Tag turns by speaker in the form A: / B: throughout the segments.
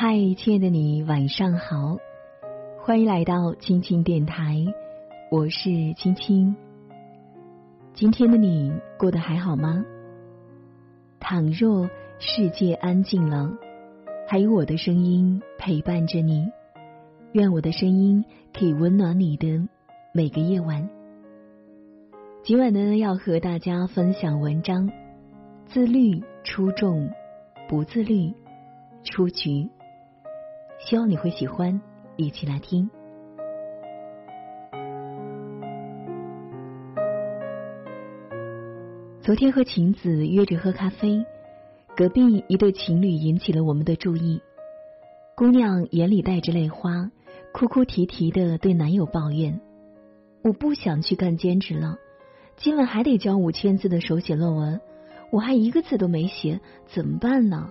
A: 嗨，亲爱的你，晚上好，欢迎来到青青电台，我是青青。今天的你过得还好吗？倘若世界安静了，还有我的声音陪伴着你，愿我的声音可以温暖你的每个夜晚。今晚呢，要和大家分享文章：自律出众，不自律出局。希望你会喜欢，一起来听。昨天和晴子约着喝咖啡，隔壁一对情侣引起了我们的注意。姑娘眼里带着泪花，哭哭啼啼的对男友抱怨：“我不想去干兼职了，今晚还得交五千字的手写论文，我还一个字都没写，怎么办呢？”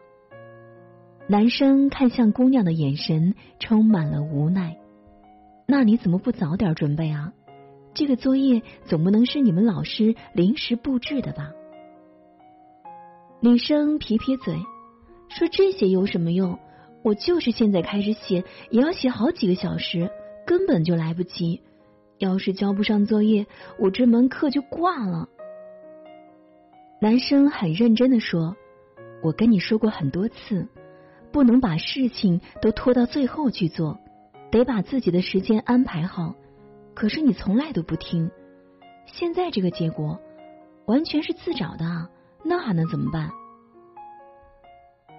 A: 男生看向姑娘的眼神充满了无奈。那你怎么不早点准备啊？这个作业总不能是你们老师临时布置的吧？女生撇撇嘴，说：“这些有什么用？我就是现在开始写，也要写好几个小时，根本就来不及。要是交不上作业，我这门课就挂了。”男生很认真的说：“我跟你说过很多次。”不能把事情都拖到最后去做，得把自己的时间安排好。可是你从来都不听，现在这个结果完全是自找的啊！那还能怎么办？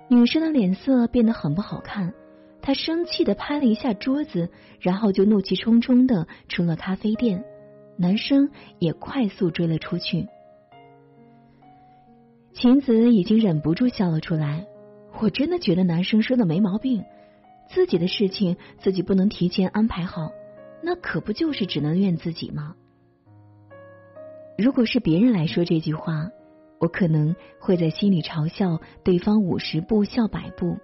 A: 女生的脸色变得很不好看，她生气的拍了一下桌子，然后就怒气冲冲的出了咖啡店。男生也快速追了出去。晴子已经忍不住笑了出来。我真的觉得男生说的没毛病，自己的事情自己不能提前安排好，那可不就是只能怨自己吗？如果是别人来说这句话，我可能会在心里嘲笑对方五十步笑百步，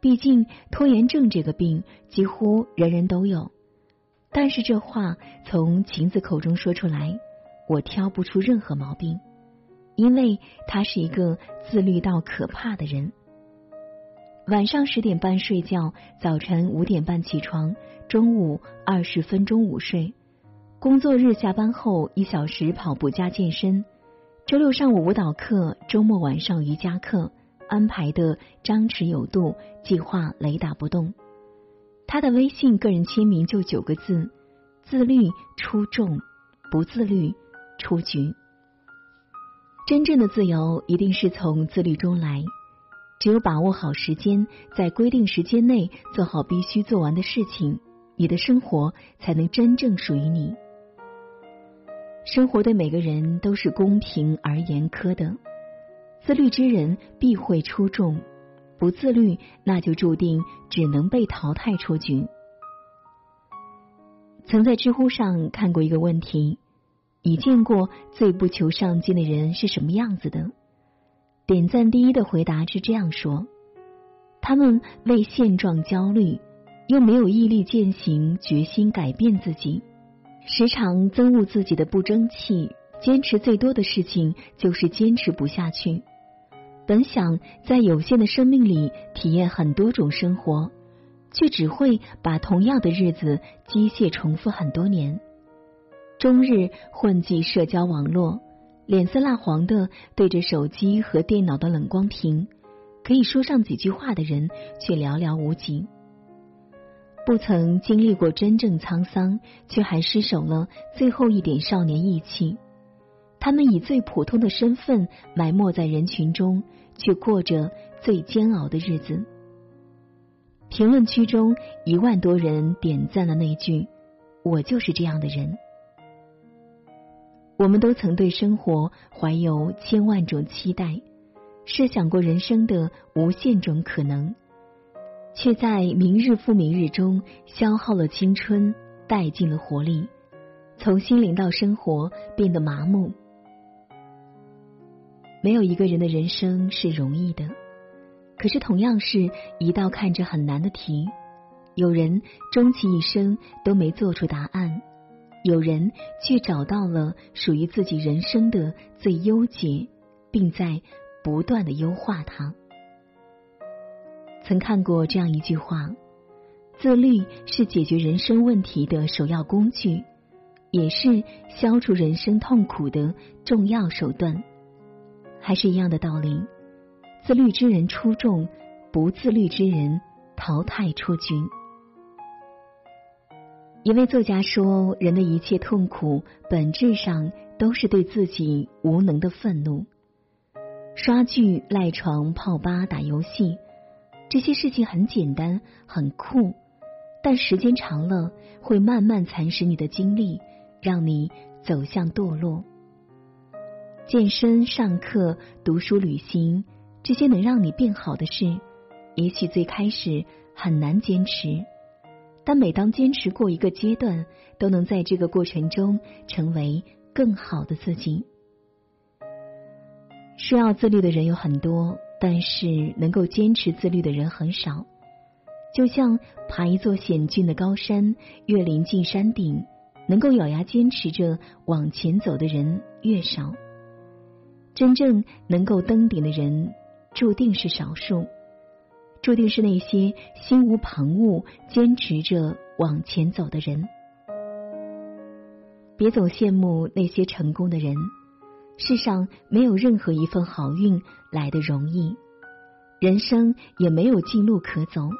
A: 毕竟拖延症这个病几乎人人都有。但是这话从晴子口中说出来，我挑不出任何毛病，因为他是一个自律到可怕的人。晚上十点半睡觉，早晨五点半起床，中午二十分钟午睡。工作日下班后一小时跑步加健身。周六上午舞蹈课，周末晚上瑜伽课，安排的张弛有度，计划雷打不动。他的微信个人签名就九个字：自律出众，不自律出局。真正的自由一定是从自律中来。只有把握好时间，在规定时间内做好必须做完的事情，你的生活才能真正属于你。生活对每个人都是公平而严苛的，自律之人必会出众，不自律那就注定只能被淘汰出局。曾在知乎上看过一个问题：你见过最不求上进的人是什么样子的？点赞第一的回答是这样说：他们为现状焦虑，又没有毅力践行，决心改变自己，时常憎恶自己的不争气。坚持最多的事情就是坚持不下去。本想在有限的生命里体验很多种生活，却只会把同样的日子机械重复很多年，终日混迹社交网络。脸色蜡黄的对着手机和电脑的冷光屏，可以说上几句话的人却寥寥无几。不曾经历过真正沧桑，却还失守了最后一点少年义气。他们以最普通的身份埋没在人群中，却过着最煎熬的日子。评论区中一万多人点赞了那句：“我就是这样的人。”我们都曾对生活怀有千万种期待，设想过人生的无限种可能，却在明日复明日中消耗了青春，殆尽了活力，从心灵到生活变得麻木。没有一个人的人生是容易的，可是同样是一道看着很难的题，有人终其一生都没做出答案。有人却找到了属于自己人生的最优解，并在不断的优化它。曾看过这样一句话：自律是解决人生问题的首要工具，也是消除人生痛苦的重要手段。还是一样的道理，自律之人出众，不自律之人淘汰出局。一位作家说：“人的一切痛苦，本质上都是对自己无能的愤怒。刷剧、赖床、泡吧、打游戏，这些事情很简单、很酷，但时间长了，会慢慢蚕食你的精力，让你走向堕落。健身、上课、读书、旅行，这些能让你变好的事，也许最开始很难坚持。”但每当坚持过一个阶段，都能在这个过程中成为更好的自己。需要自律的人有很多，但是能够坚持自律的人很少。就像爬一座险峻的高山，越临近山顶，能够咬牙坚持着往前走的人越少。真正能够登顶的人，注定是少数。注定是那些心无旁骛、坚持着往前走的人。别总羡慕那些成功的人，世上没有任何一份好运来的容易，人生也没有近路可走。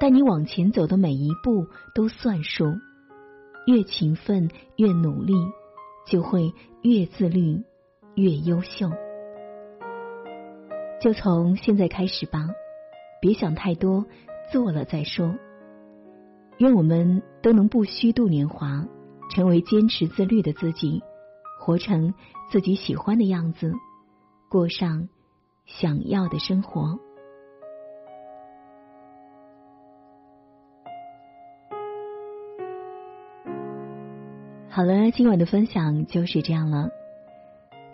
A: 但你往前走的每一步都算数，越勤奋越努力，就会越自律越优秀。就从现在开始吧。别想太多，做了再说。愿我们都能不虚度年华，成为坚持自律的自己，活成自己喜欢的样子，过上想要的生活。好了，今晚的分享就是这样了。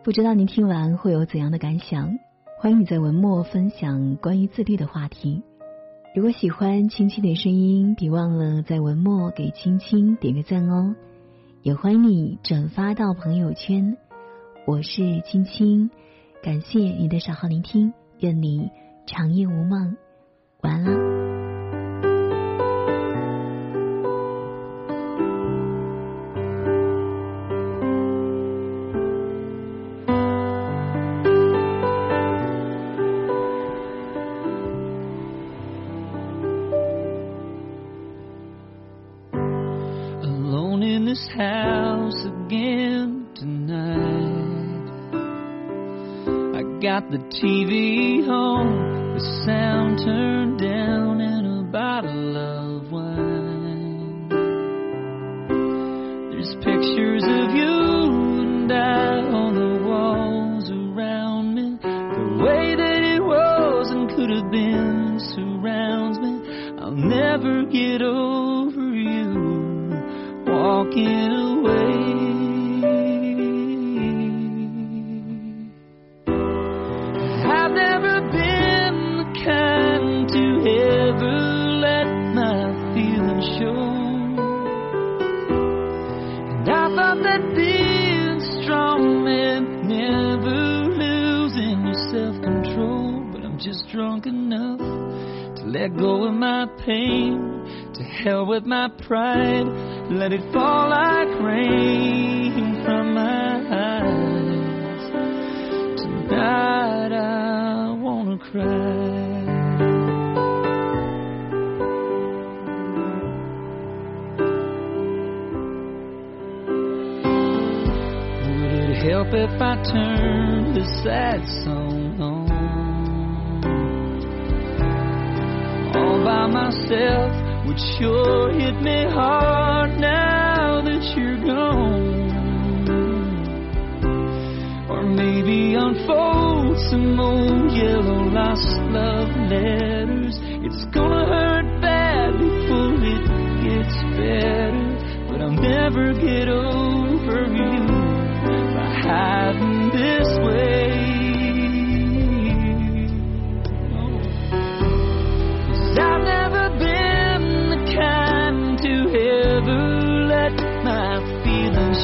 A: 不知道您听完会有怎样的感想？欢迎你在文末分享关于自律的话题。如果喜欢青青的声音，别忘了在文末给青青点个赞哦。也欢迎你转发到朋友圈。我是青青，感谢你的守候聆听，愿你长夜无梦。晚安了。
B: Got the TV on, the sound turned down, and a bottle of wine. There's pictures of you and I on the walls around me. The way that it was and could have been surrounds me. I'll never get over you walking Let my pain, to hell with my pride. Let it fall like rain from my eyes. Tonight I wanna cry. Would it help if I turned the sad song myself would sure hit me hard now that you're gone. Or maybe unfold some old yellow lost love letters. It's gonna hurt bad before it gets better, but I'll never get over you by hiding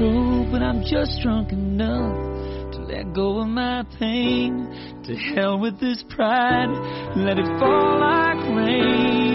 B: self-control, but I'm just drunk enough to let go of my pain. To hell with this pride, let it fall like rain